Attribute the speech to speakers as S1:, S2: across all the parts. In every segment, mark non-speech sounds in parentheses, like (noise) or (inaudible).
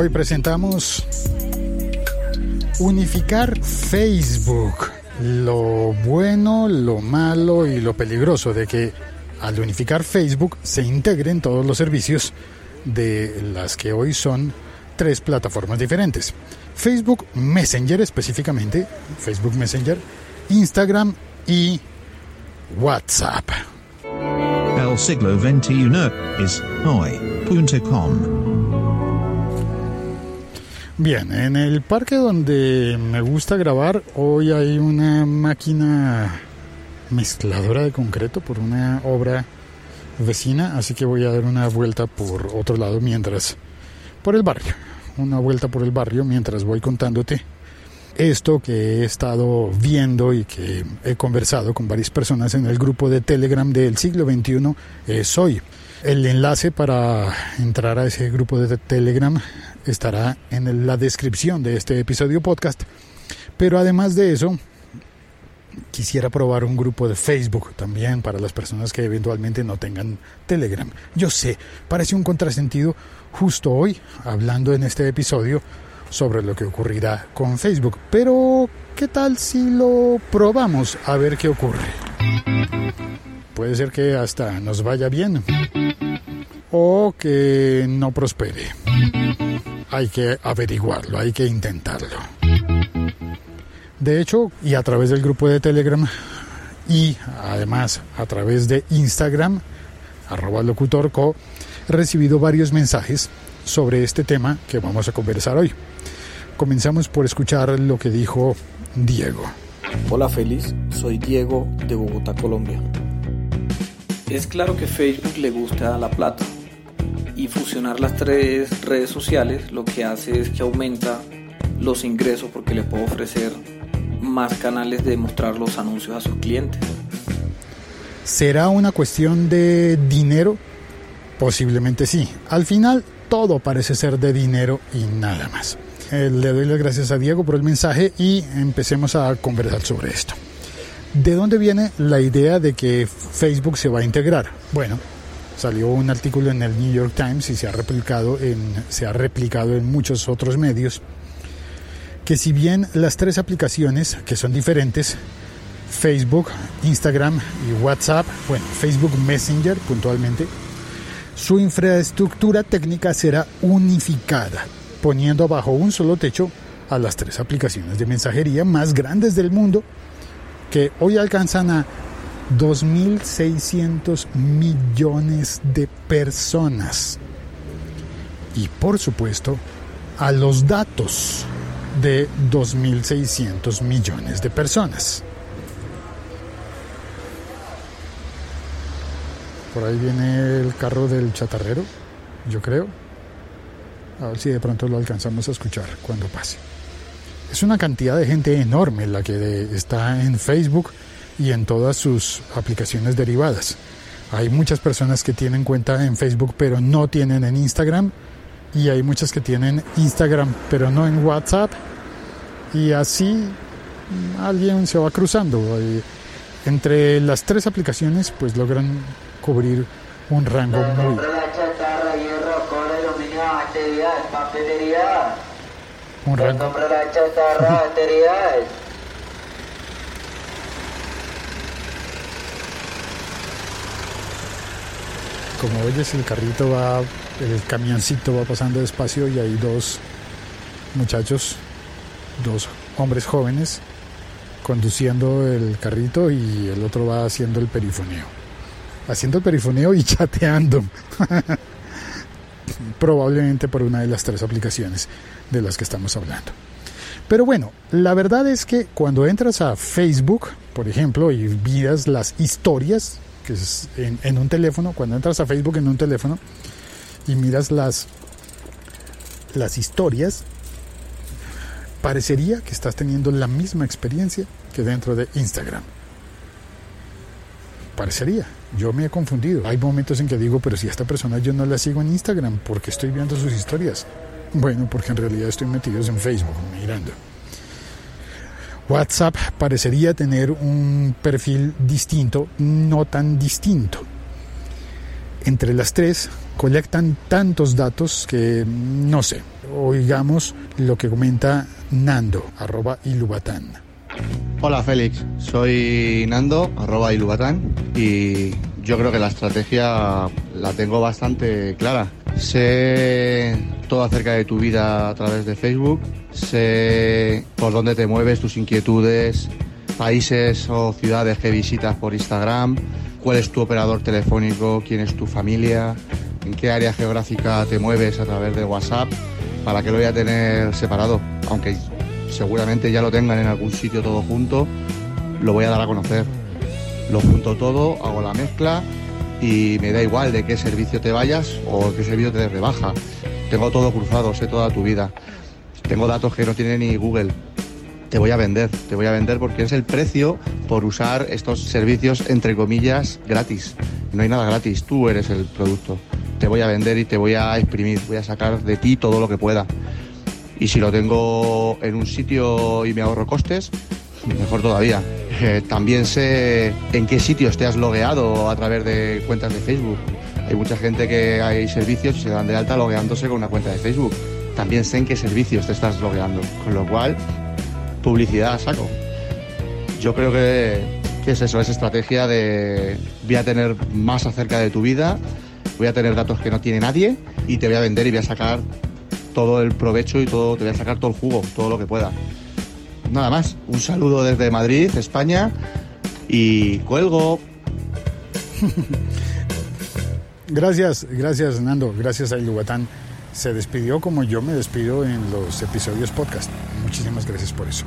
S1: Hoy presentamos unificar Facebook. Lo bueno, lo malo y lo peligroso de que al unificar Facebook se integren todos los servicios de las que hoy son tres plataformas diferentes. Facebook Messenger específicamente, Facebook Messenger, Instagram y WhatsApp.
S2: El siglo XXI es hoy.com.
S1: Bien, en el parque donde me gusta grabar, hoy hay una máquina mezcladora de concreto por una obra vecina, así que voy a dar una vuelta por otro lado mientras, por el barrio, una vuelta por el barrio mientras voy contándote esto que he estado viendo y que he conversado con varias personas en el grupo de Telegram del siglo XXI es hoy. El enlace para entrar a ese grupo de Telegram estará en la descripción de este episodio podcast. Pero además de eso, quisiera probar un grupo de Facebook también para las personas que eventualmente no tengan Telegram. Yo sé, parece un contrasentido justo hoy, hablando en este episodio sobre lo que ocurrirá con Facebook. Pero, ¿qué tal si lo probamos a ver qué ocurre? Puede ser que hasta nos vaya bien o que no prospere. Hay que averiguarlo, hay que intentarlo. De hecho, y a través del grupo de Telegram y además a través de Instagram, arroba locutorco, he recibido varios mensajes sobre este tema que vamos a conversar hoy. Comenzamos por escuchar lo que dijo Diego.
S3: Hola Feliz, soy Diego de Bogotá, Colombia. Es claro que Facebook le gusta la plata y fusionar las tres redes sociales lo que hace es que aumenta los ingresos porque le puedo ofrecer más canales de mostrar los anuncios a sus clientes.
S1: ¿Será una cuestión de dinero? Posiblemente sí. Al final todo parece ser de dinero y nada más. Eh, le doy las gracias a Diego por el mensaje y empecemos a conversar sobre esto. ¿De dónde viene la idea de que Facebook se va a integrar? Bueno, salió un artículo en el New York Times y se ha replicado en, se ha replicado en muchos otros medios que si bien las tres aplicaciones, que son diferentes, Facebook, Instagram y WhatsApp, bueno, Facebook Messenger puntualmente, su infraestructura técnica será unificada, poniendo bajo un solo techo a las tres aplicaciones de mensajería más grandes del mundo, que hoy alcanzan a 2.600 millones de personas. Y por supuesto, a los datos de 2.600 millones de personas. Por ahí viene el carro del chatarrero, yo creo. A ver si de pronto lo alcanzamos a escuchar cuando pase. Es una cantidad de gente enorme la que está en Facebook y en todas sus aplicaciones derivadas. Hay muchas personas que tienen cuenta en Facebook pero no tienen en Instagram y hay muchas que tienen Instagram pero no en WhatsApp y así alguien se va cruzando. Entre las tres aplicaciones pues logran cubrir un rango muy... Un rango... Como oyes el carrito va, el camioncito va pasando despacio y hay dos muchachos, dos hombres jóvenes conduciendo el carrito y el otro va haciendo el perifoneo. Haciendo el perifoneo y (laughs) chateando. Probablemente por una de las tres aplicaciones de las que estamos hablando. Pero bueno, la verdad es que cuando entras a Facebook, por ejemplo, y miras las historias, que es en, en, un teléfono, cuando entras a Facebook en un teléfono y miras las, las historias, parecería que estás teniendo la misma experiencia que dentro de Instagram. Parecería. Yo me he confundido. Hay momentos en que digo, pero si a esta persona yo no la sigo en Instagram, ¿por qué estoy viendo sus historias? Bueno, porque en realidad estoy metido en Facebook, mirando. WhatsApp parecería tener un perfil distinto, no tan distinto. Entre las tres, colectan tantos datos que no sé. Oigamos lo que comenta Nando, arroba Ilubatán.
S4: Hola Félix, soy Nando, arroba Ilubatán, y yo creo que la estrategia la tengo bastante clara. Sé todo acerca de tu vida a través de Facebook, sé por dónde te mueves, tus inquietudes, países o ciudades que visitas por Instagram, cuál es tu operador telefónico, quién es tu familia, en qué área geográfica te mueves a través de WhatsApp, para que lo voy a tener separado, aunque seguramente ya lo tengan en algún sitio todo junto, lo voy a dar a conocer. Lo junto todo, hago la mezcla y me da igual de qué servicio te vayas o qué servicio te rebaja. Tengo todo cruzado, sé toda tu vida. Tengo datos que no tiene ni Google. Te voy a vender, te voy a vender porque es el precio por usar estos servicios entre comillas gratis. No hay nada gratis, tú eres el producto. Te voy a vender y te voy a exprimir, voy a sacar de ti todo lo que pueda. Y si lo tengo en un sitio y me ahorro costes, mejor todavía. Eh, también sé en qué sitios te has logueado a través de cuentas de Facebook. Hay mucha gente que hay servicios y se dan de alta logueándose con una cuenta de Facebook. También sé en qué servicios te estás logueando. Con lo cual, publicidad saco. Yo creo que, es eso, es estrategia de voy a tener más acerca de tu vida, voy a tener datos que no tiene nadie y te voy a vender y voy a sacar todo el provecho y todo, te voy a sacar todo el jugo, todo lo que pueda. Nada más, un saludo desde Madrid, España y cuelgo. (laughs)
S1: Gracias, gracias Nando, gracias a Ilubatán. Se despidió como yo me despido en los episodios podcast. Muchísimas gracias por eso.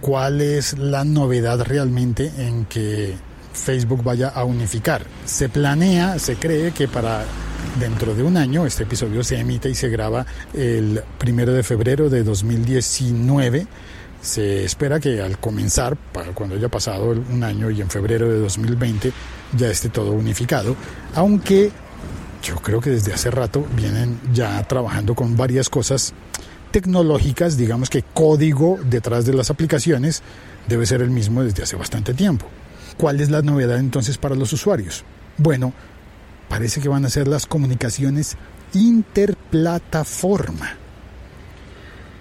S1: ¿Cuál es la novedad realmente en que Facebook vaya a unificar? Se planea, se cree que para dentro de un año. Este episodio se emite y se graba el primero de febrero de 2019. Se espera que al comenzar, para cuando haya pasado un año y en febrero de 2020 ya esté todo unificado, aunque yo creo que desde hace rato vienen ya trabajando con varias cosas tecnológicas, digamos que código detrás de las aplicaciones debe ser el mismo desde hace bastante tiempo. ¿Cuál es la novedad entonces para los usuarios? Bueno, parece que van a ser las comunicaciones interplataforma.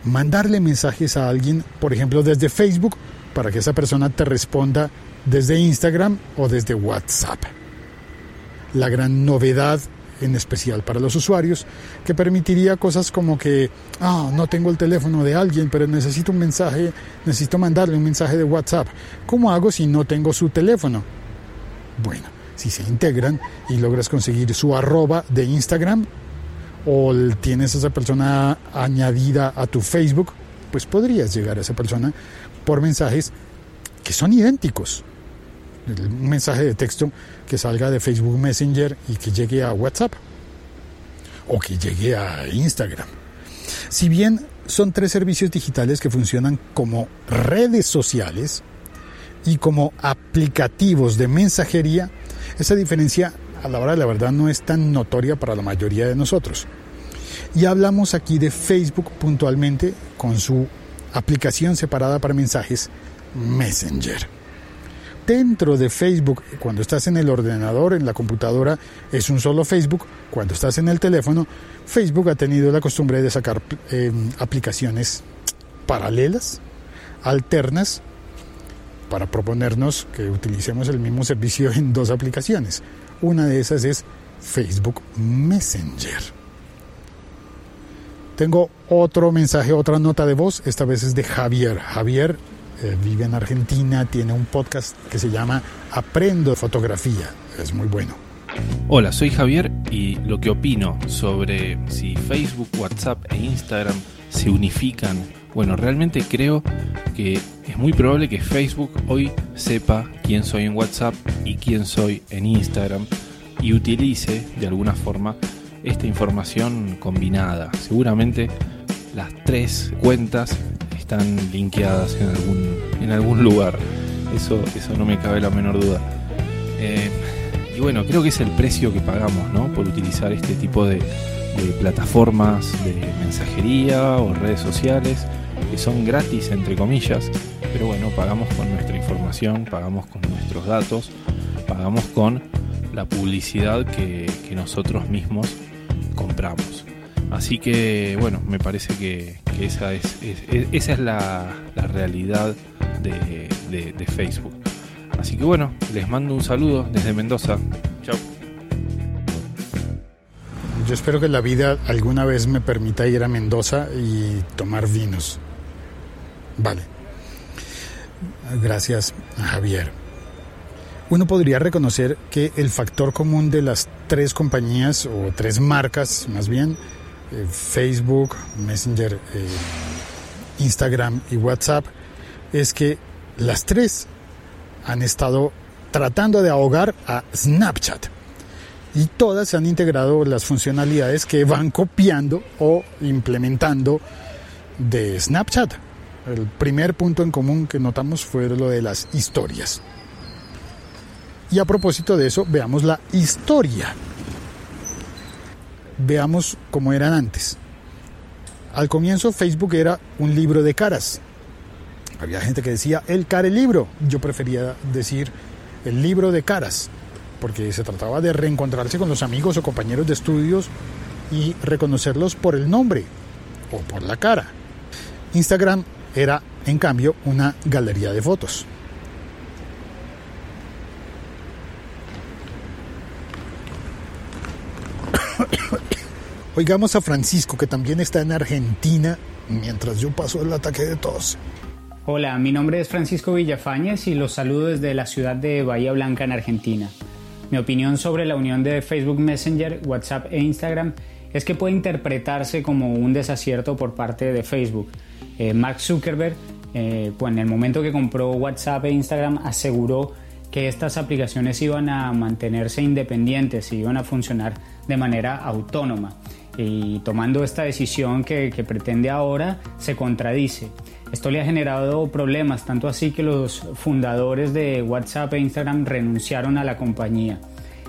S1: Mandarle mensajes a alguien, por ejemplo, desde Facebook, para que esa persona te responda desde Instagram o desde WhatsApp. La gran novedad, en especial para los usuarios, que permitiría cosas como que, ah, no tengo el teléfono de alguien, pero necesito un mensaje, necesito mandarle un mensaje de WhatsApp. ¿Cómo hago si no tengo su teléfono? Bueno, si se integran y logras conseguir su arroba de Instagram o tienes a esa persona añadida a tu Facebook, pues podrías llegar a esa persona por mensajes que son idénticos. Un mensaje de texto que salga de Facebook Messenger y que llegue a WhatsApp o que llegue a Instagram. Si bien son tres servicios digitales que funcionan como redes sociales y como aplicativos de mensajería, esa diferencia a la hora de la verdad no es tan notoria para la mayoría de nosotros. Y hablamos aquí de Facebook puntualmente con su aplicación separada para mensajes Messenger. Dentro de Facebook, cuando estás en el ordenador, en la computadora, es un solo Facebook. Cuando estás en el teléfono, Facebook ha tenido la costumbre de sacar eh, aplicaciones paralelas, alternas, para proponernos que utilicemos el mismo servicio en dos aplicaciones. Una de esas es Facebook Messenger. Tengo otro mensaje, otra nota de voz, esta vez es de Javier. Javier eh, vive en Argentina, tiene un podcast que se llama Aprendo Fotografía, es muy bueno.
S5: Hola, soy Javier y lo que opino sobre si Facebook, WhatsApp e Instagram se unifican bueno, realmente creo que es muy probable que Facebook hoy sepa quién soy en WhatsApp y quién soy en Instagram y utilice de alguna forma esta información combinada. Seguramente las tres cuentas están linkeadas en algún, en algún lugar. Eso, eso no me cabe la menor duda. Eh, y bueno, creo que es el precio que pagamos ¿no? por utilizar este tipo de, plataformas de mensajería o redes sociales son gratis entre comillas, pero bueno, pagamos con nuestra información, pagamos con nuestros datos, pagamos con la publicidad que, nosotros mismos compramos. Así que bueno, me parece que, esa es, esa es la, realidad de, Facebook. Así que bueno, les mando un saludo desde Mendoza. Chao.
S1: Yo espero que la vida alguna vez me permita ir a Mendoza y tomar vinos. Vale. Gracias, Javier. Uno podría reconocer que el factor común de las tres compañías o tres marcas, más bien, eh, Facebook, Messenger, eh, Instagram y WhatsApp, es que las tres han estado tratando de ahogar a Snapchat. Y todas han integrado las funcionalidades que van copiando o implementando de Snapchat. El primer punto en común que notamos fue lo de las historias. Y a propósito de eso, veamos la historia. Veamos cómo eran antes. Al comienzo Facebook era un libro de caras. Había gente que decía el care libro. Yo prefería decir el libro de caras, porque se trataba de reencontrarse con los amigos o compañeros de estudios y reconocerlos por el nombre o por la cara. Instagram era, en cambio, una galería de fotos. Oigamos a Francisco, que también está en Argentina, mientras yo paso el ataque de tos.
S6: Hola, mi nombre es Francisco Villafañez y los saludo desde la ciudad de Bahía Blanca, en Argentina. Mi opinión sobre la unión de Facebook Messenger, WhatsApp e Instagram es que puede interpretarse como un desacierto por parte de Facebook. Eh, Mark Zuckerberg, eh, pues en el momento que compró WhatsApp e Instagram, aseguró que estas aplicaciones iban a mantenerse independientes y iban a funcionar de manera autónoma y tomando esta decisión que, pretende ahora se contradice. Esto le ha generado problemas, tanto así que los fundadores de WhatsApp e Instagram renunciaron a la compañía.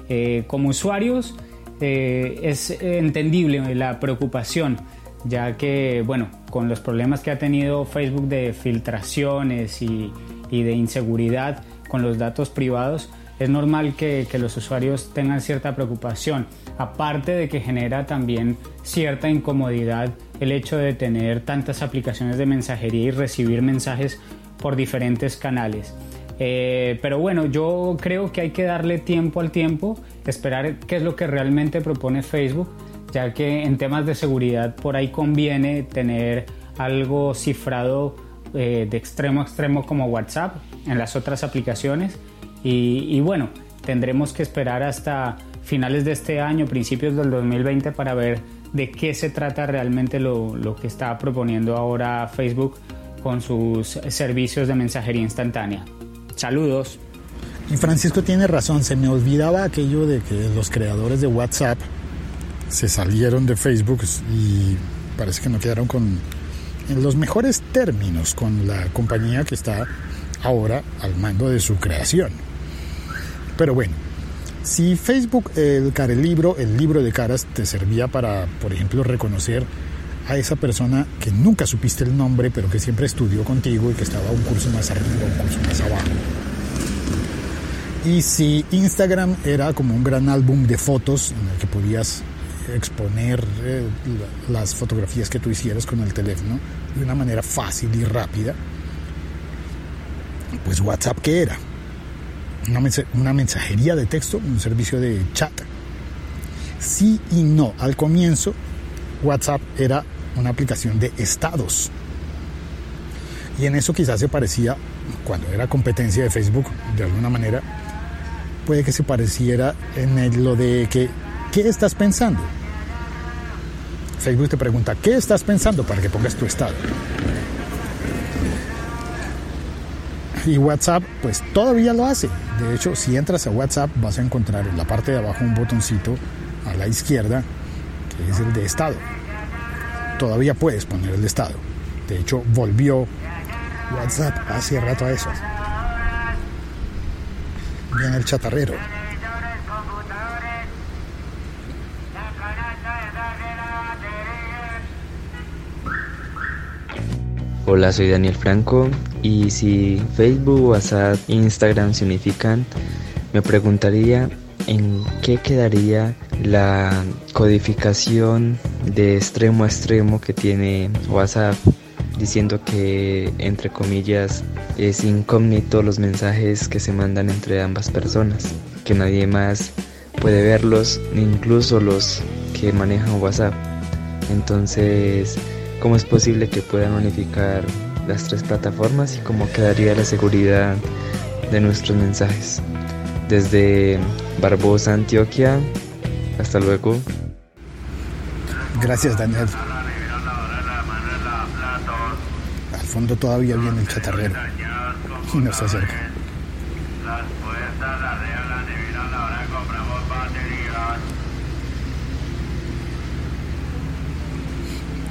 S6: Eh, como usuarios eh, es entendible la preocupación, ya que, bueno, con los problemas que ha tenido Facebook de filtraciones y, y de inseguridad con los datos privados, es normal que, que, los usuarios tengan cierta preocupación, aparte de que genera también cierta incomodidad el hecho de tener tantas aplicaciones de mensajería y recibir mensajes por diferentes canales. Eh, pero bueno, yo creo que hay que darle tiempo al tiempo, esperar qué es lo que realmente propone Facebook, ya que en temas de seguridad por ahí conviene tener algo cifrado eh, de extremo a extremo como WhatsApp en las otras aplicaciones y, bueno, tendremos que esperar hasta finales de este año, principios del 2020, para ver de qué se trata realmente lo, lo, que está proponiendo ahora Facebook con sus servicios de mensajería instantánea. Saludos.
S1: Y Francisco tiene razón, se me olvidaba aquello de que los creadores de WhatsApp se salieron de Facebook y parece que no quedaron con en los mejores términos con la compañía que está ahora al mando de su creación. Pero bueno, si Facebook, el libro, el libro de caras, te servía para, por ejemplo, reconocer a esa persona que nunca supiste el nombre, pero que siempre estudió contigo y que estaba un curso más arriba, un curso más abajo. Y si Instagram era como un gran álbum de fotos en el que podías exponer eh, las fotografías que tú hicieras con el teléfono de una manera fácil y rápida, pues WhatsApp qué era? una, mensajería de texto, un servicio de chat. Sí y no. Al comienzo, WhatsApp era una aplicación de estados. Y en eso quizás se parecía, cuando era competencia de Facebook, de alguna manera, puede que se pareciera en lo de que, ¿qué estás pensando? Facebook te pregunta, ¿qué estás pensando? para que pongas tu estado. Y WhatsApp pues todavía lo hace. De hecho, si entras a WhatsApp vas a encontrar en la parte de abajo un botoncito a la izquierda que es el de estado. Todavía puedes poner el estado. De hecho, volvió WhatsApp hace rato a eso. Viene el chatarrero.
S7: Hola, soy Daniel Franco y si Facebook, WhatsApp, Instagram se unifican, me preguntaría ¿en qué quedaría la codificación de extremo a extremo que tiene WhatsApp? diciendo que, entre comillas, es incógnito los mensajes que se mandan entre ambas personas, que nadie más puede verlos, incluso los que manejan WhatsApp. Entonces, ¿cómo es posible que puedan unificar las tres plataformas y cómo quedaría la seguridad de nuestros mensajes? Desde Barbosa, Antioquia, hasta luego.
S1: Gracias, Daniel. Al fondo todavía viene el chatarrero y nos acerca.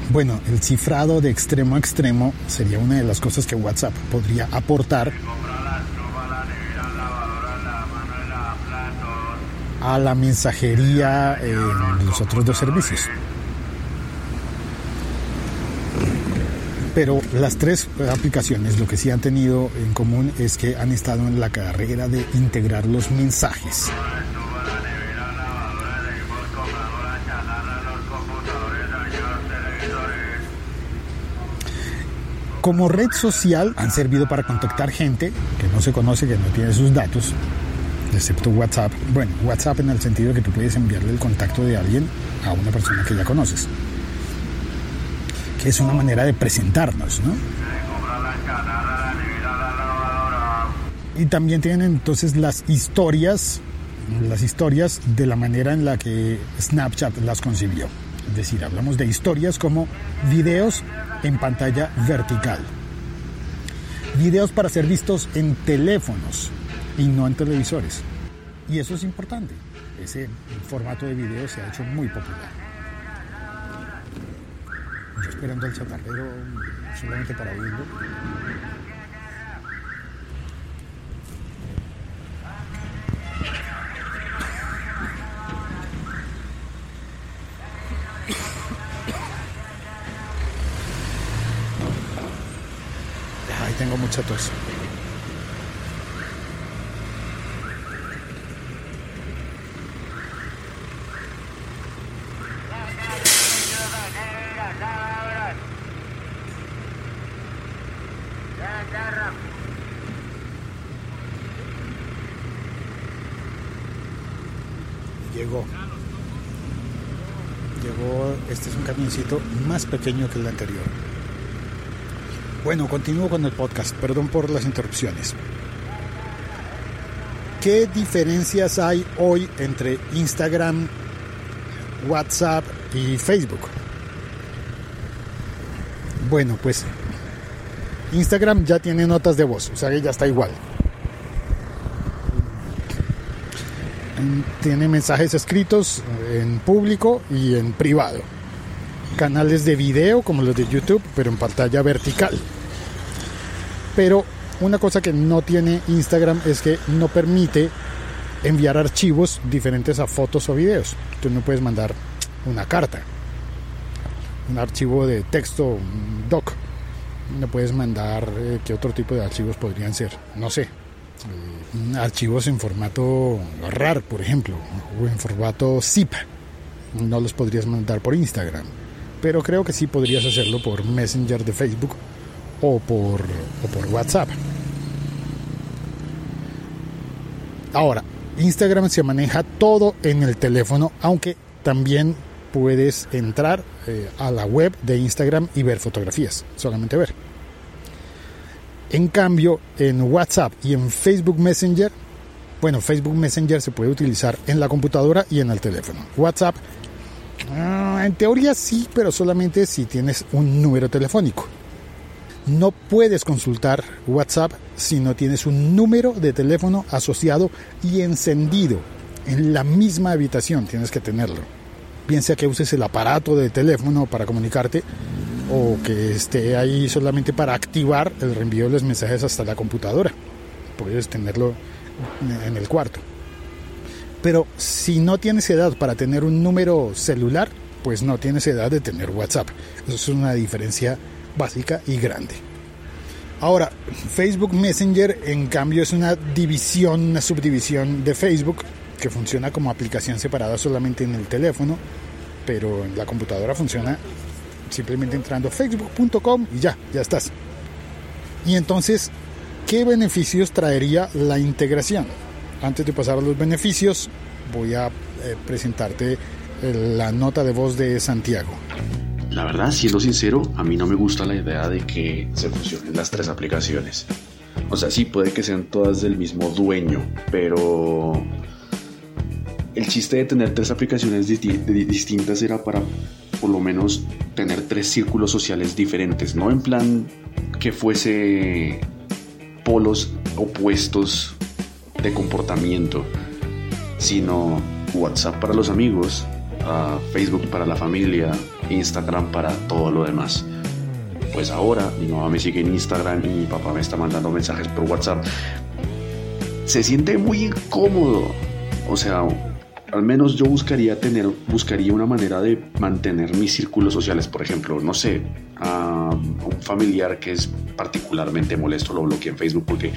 S1: Bueno, el cifrado de extremo a extremo sería una de las cosas que WhatsApp podría aportar a la mensajería en los otros dos servicios. Pero las tres aplicaciones lo que sí han tenido en común es que han estado en la carrera de integrar los mensajes. Como red social han servido para contactar gente que no se conoce, que no tiene sus datos, excepto WhatsApp. Bueno, WhatsApp en el sentido que tú puedes enviarle el contacto de alguien a una persona que ya conoces. Que es una manera de presentarnos, ¿no? Y también tienen entonces las historias, las historias de la manera en la que Snapchat las concibió. Es decir, hablamos de historias como videos en pantalla vertical. Videos para ser vistos en teléfonos y no en televisores. Y eso es importante. Ese formato de video se ha hecho muy popular. Yo esperando al chatarrero solamente para oírlo. Ahí tengo mucha tos. Llegó. Llegó, este es un camioncito más pequeño que el anterior. Bueno, continúo con el podcast, perdón por las interrupciones. ¿Qué diferencias hay hoy entre Instagram, WhatsApp y Facebook? Bueno, pues Instagram ya tiene notas de voz, o sea que ya está igual. Tiene mensajes escritos en público y en privado. Canales de video como los de YouTube, pero en pantalla vertical. Pero una cosa que no tiene Instagram es que no permite enviar archivos diferentes a fotos o videos. Tú no puedes mandar una carta, un archivo de texto, un doc. No puedes mandar eh, qué otro tipo de archivos podrían ser, no sé. Eh, archivos en formato RAR, por ejemplo, o en formato zip. No los podrías mandar por Instagram, pero creo que sí podrías hacerlo por Messenger de Facebook o por, o por WhatsApp. Ahora, Instagram se maneja todo en el teléfono, aunque también puedes entrar eh, a la web de Instagram y ver fotografías, solamente ver. En cambio, en WhatsApp y en Facebook Messenger, bueno, Facebook Messenger se puede utilizar en la computadora y en el teléfono. WhatsApp, en teoría sí, pero solamente si tienes un número telefónico. No puedes consultar WhatsApp si no tienes un número de teléfono asociado y encendido en la misma habitación. Tienes que tenerlo. Piensa que uses el aparato de teléfono para comunicarte o que esté ahí solamente para activar el reenvío de los mensajes hasta la computadora. Puedes tenerlo en el cuarto. Pero si no tienes edad para tener un número celular, pues no tienes edad de tener WhatsApp. Eso es una diferencia básica y grande. Ahora, Facebook Messenger en cambio es una división, una subdivisión de Facebook que funciona como aplicación separada solamente en el teléfono, pero en la computadora funciona simplemente entrando a facebook.com y ya, ya estás. Y entonces, ¿qué beneficios traería la integración? Antes de pasar a los beneficios, voy a eh, presentarte la nota de voz de Santiago.
S8: La verdad, siendo sincero, a mí no me gusta la idea de que se fusionen las tres aplicaciones. O sea, sí, puede que sean todas del mismo dueño, pero el chiste de tener tres aplicaciones distintas era para por lo menos tener tres círculos sociales diferentes, no en plan que fuese polos opuestos de comportamiento, sino WhatsApp para los amigos, Facebook para la familia, Instagram para todo lo demás. Pues ahora mi mamá me sigue en Instagram y mi papá me está mandando mensajes por WhatsApp. Se siente muy incómodo. O sea, al menos yo buscaría tener, buscaría una manera de mantener mis círculos sociales. Por ejemplo, no sé, a un familiar que es particularmente molesto lo bloqueé en Facebook porque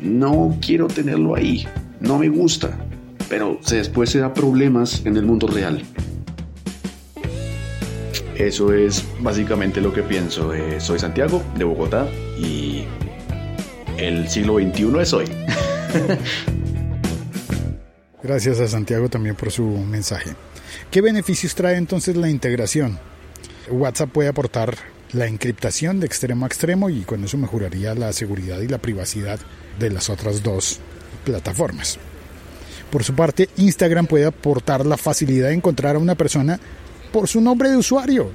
S8: no quiero tenerlo ahí. No me gusta. Pero después se da problemas en el mundo real. Eso es básicamente lo que pienso. Eh, soy Santiago, de Bogotá, y el siglo XXI es hoy. (laughs)
S1: Gracias a Santiago también por su mensaje. ¿Qué beneficios trae entonces la integración? WhatsApp puede aportar la encriptación de extremo a extremo y con eso mejoraría la seguridad y la privacidad de las otras dos plataformas. Por su parte, Instagram puede aportar la facilidad de encontrar a una persona por su nombre de usuario,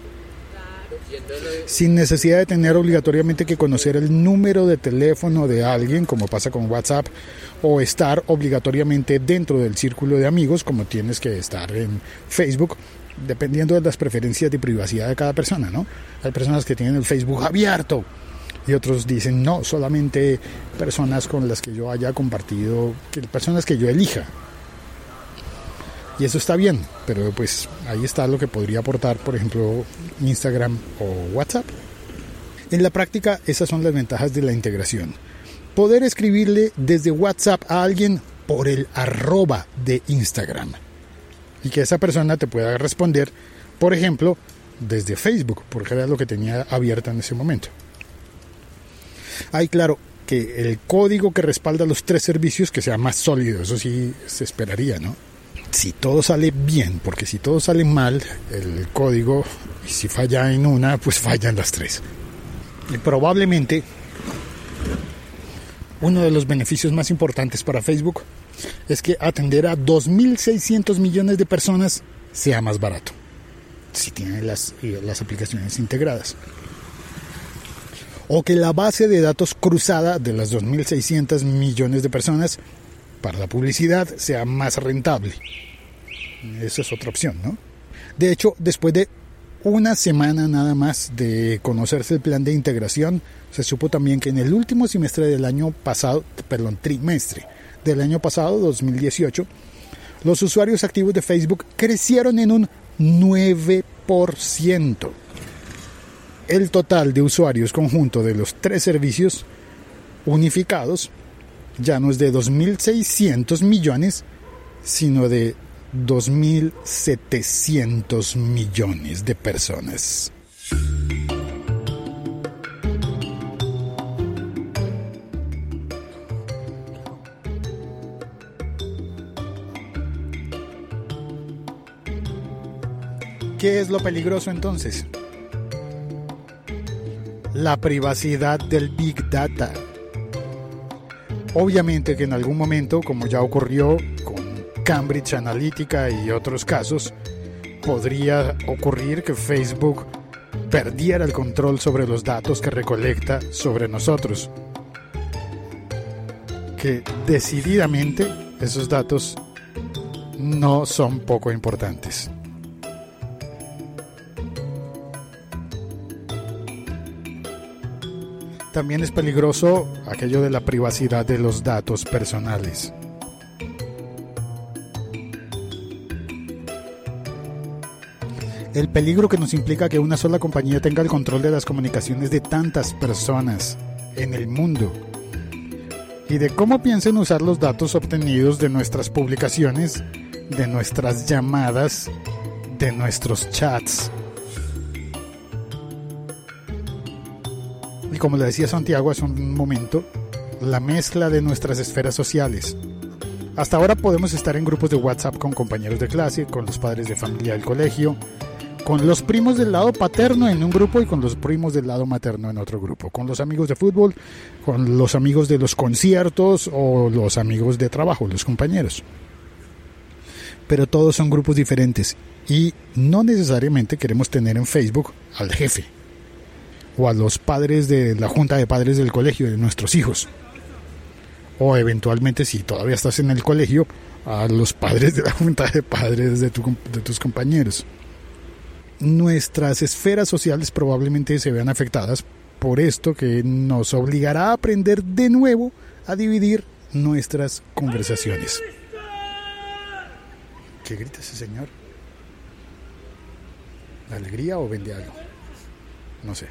S1: sin necesidad de tener obligatoriamente que conocer el número de teléfono de alguien, como pasa con WhatsApp, o estar obligatoriamente dentro del círculo de amigos, como tienes que estar en Facebook, dependiendo de las preferencias de privacidad de cada persona, ¿no? Hay personas que tienen el Facebook abierto y otros dicen, no, solamente personas con las que yo haya compartido, personas que yo elija. Y eso está bien, pero pues ahí está lo que podría aportar, por ejemplo, Instagram o WhatsApp. En la práctica, esas son las ventajas de la integración. Poder escribirle desde WhatsApp a alguien por el arroba de Instagram. Y que esa persona te pueda responder, por ejemplo, desde Facebook, porque era lo que tenía abierta en ese momento. Hay claro que el código que respalda los tres servicios que sea más sólido, eso sí se esperaría, ¿no? Si todo sale bien, porque si todo sale mal, el código, si falla en una, pues falla en las tres. Y probablemente uno de los beneficios más importantes para Facebook es que atender a 2.600 millones de personas sea más barato, si tiene las, las aplicaciones integradas. O que la base de datos cruzada de las 2.600 millones de personas para la publicidad sea más rentable. Esa es otra opción, ¿no? De hecho, después de una semana nada más de conocerse el plan de integración, se supo también que en el último semestre del año pasado, perdón, trimestre del año pasado, 2018, los usuarios activos de Facebook crecieron en un 9%. El total de usuarios conjunto de los tres servicios unificados ya no es de 2.600 millones, sino de 2.700 millones de personas. ¿Qué es lo peligroso entonces? La privacidad del Big Data. Obviamente que en algún momento, como ya ocurrió Cambridge Analytica y otros casos, podría ocurrir que Facebook perdiera el control sobre los datos que recolecta sobre nosotros. Que decididamente esos datos no son poco importantes. También es peligroso aquello de la privacidad de los datos personales. El peligro que nos implica que una sola compañía tenga el control de las comunicaciones de tantas personas en el mundo. y de cómo piensan usar los datos obtenidos de nuestras publicaciones, de nuestras llamadas, de nuestros chats. Y como le decía Santiago hace un momento, la mezcla de nuestras esferas sociales. Hasta ahora podemos estar en grupos de WhatsApp con compañeros de clase, con los padres de familia del colegio, con los primos del lado paterno en un grupo y con los primos del lado materno en otro grupo, con los amigos de fútbol, con los amigos de los conciertos o los amigos de trabajo, los compañeros. Pero todos son grupos diferentes y no necesariamente queremos tener en Facebook al jefe o a los padres de la junta de padres del colegio de nuestros hijos. O eventualmente, si todavía estás en el colegio, a los padres de la junta de padres de, de tus compañeros. Nuestras esferas sociales probablemente se vean afectadas por esto que nos obligará a aprender de nuevo a dividir nuestras conversaciones. ¿Qué grita ese señor? ¿La alegría o vende algo? No sé.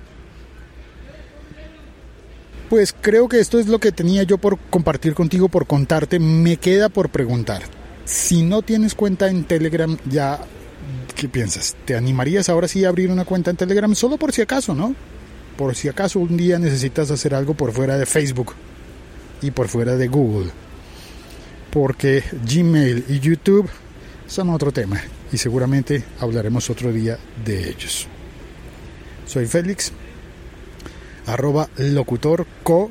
S1: Pues creo que esto es lo que tenía yo por compartir contigo, por contarte. Me queda por preguntar. Si no tienes cuenta en Telegram, ya, ¿qué piensas? ¿Te animarías ahora sí a abrir una cuenta en Telegram? Solo por si acaso, ¿no? Por si acaso un día necesitas hacer algo por fuera de Facebook y por fuera de Google. Porque Gmail y YouTube son otro tema y seguramente hablaremos otro día de ellos. Soy Félix, arroba locutorco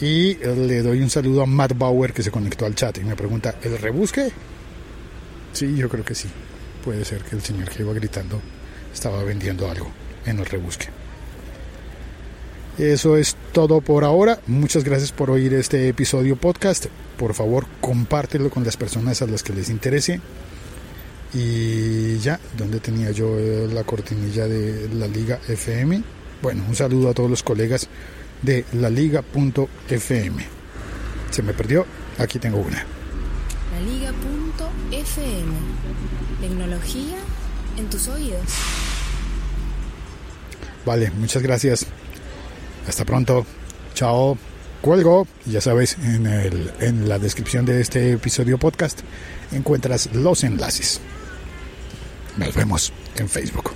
S1: y le doy un saludo a Matt Bauer que se conectó al chat y me pregunta, ¿el rebusque? Sí, yo creo que sí. Puede ser que el señor que iba gritando estaba vendiendo algo en el rebusque. Eso es todo por ahora. Muchas gracias por oír este episodio podcast. Por favor, compártelo con las personas a las que les interese. Y ya, ¿dónde tenía yo la cortinilla de la Liga FM? Bueno, un saludo a todos los colegas de la Liga.fm. Se me perdió, aquí tengo una.
S9: La Liga.fm. Tecnología en tus oídos.
S1: Vale, muchas gracias. Hasta pronto. Chao. Cuelgo. Ya sabes, en, el, en la descripción de este episodio podcast encuentras los enlaces. Nos vemos en Facebook.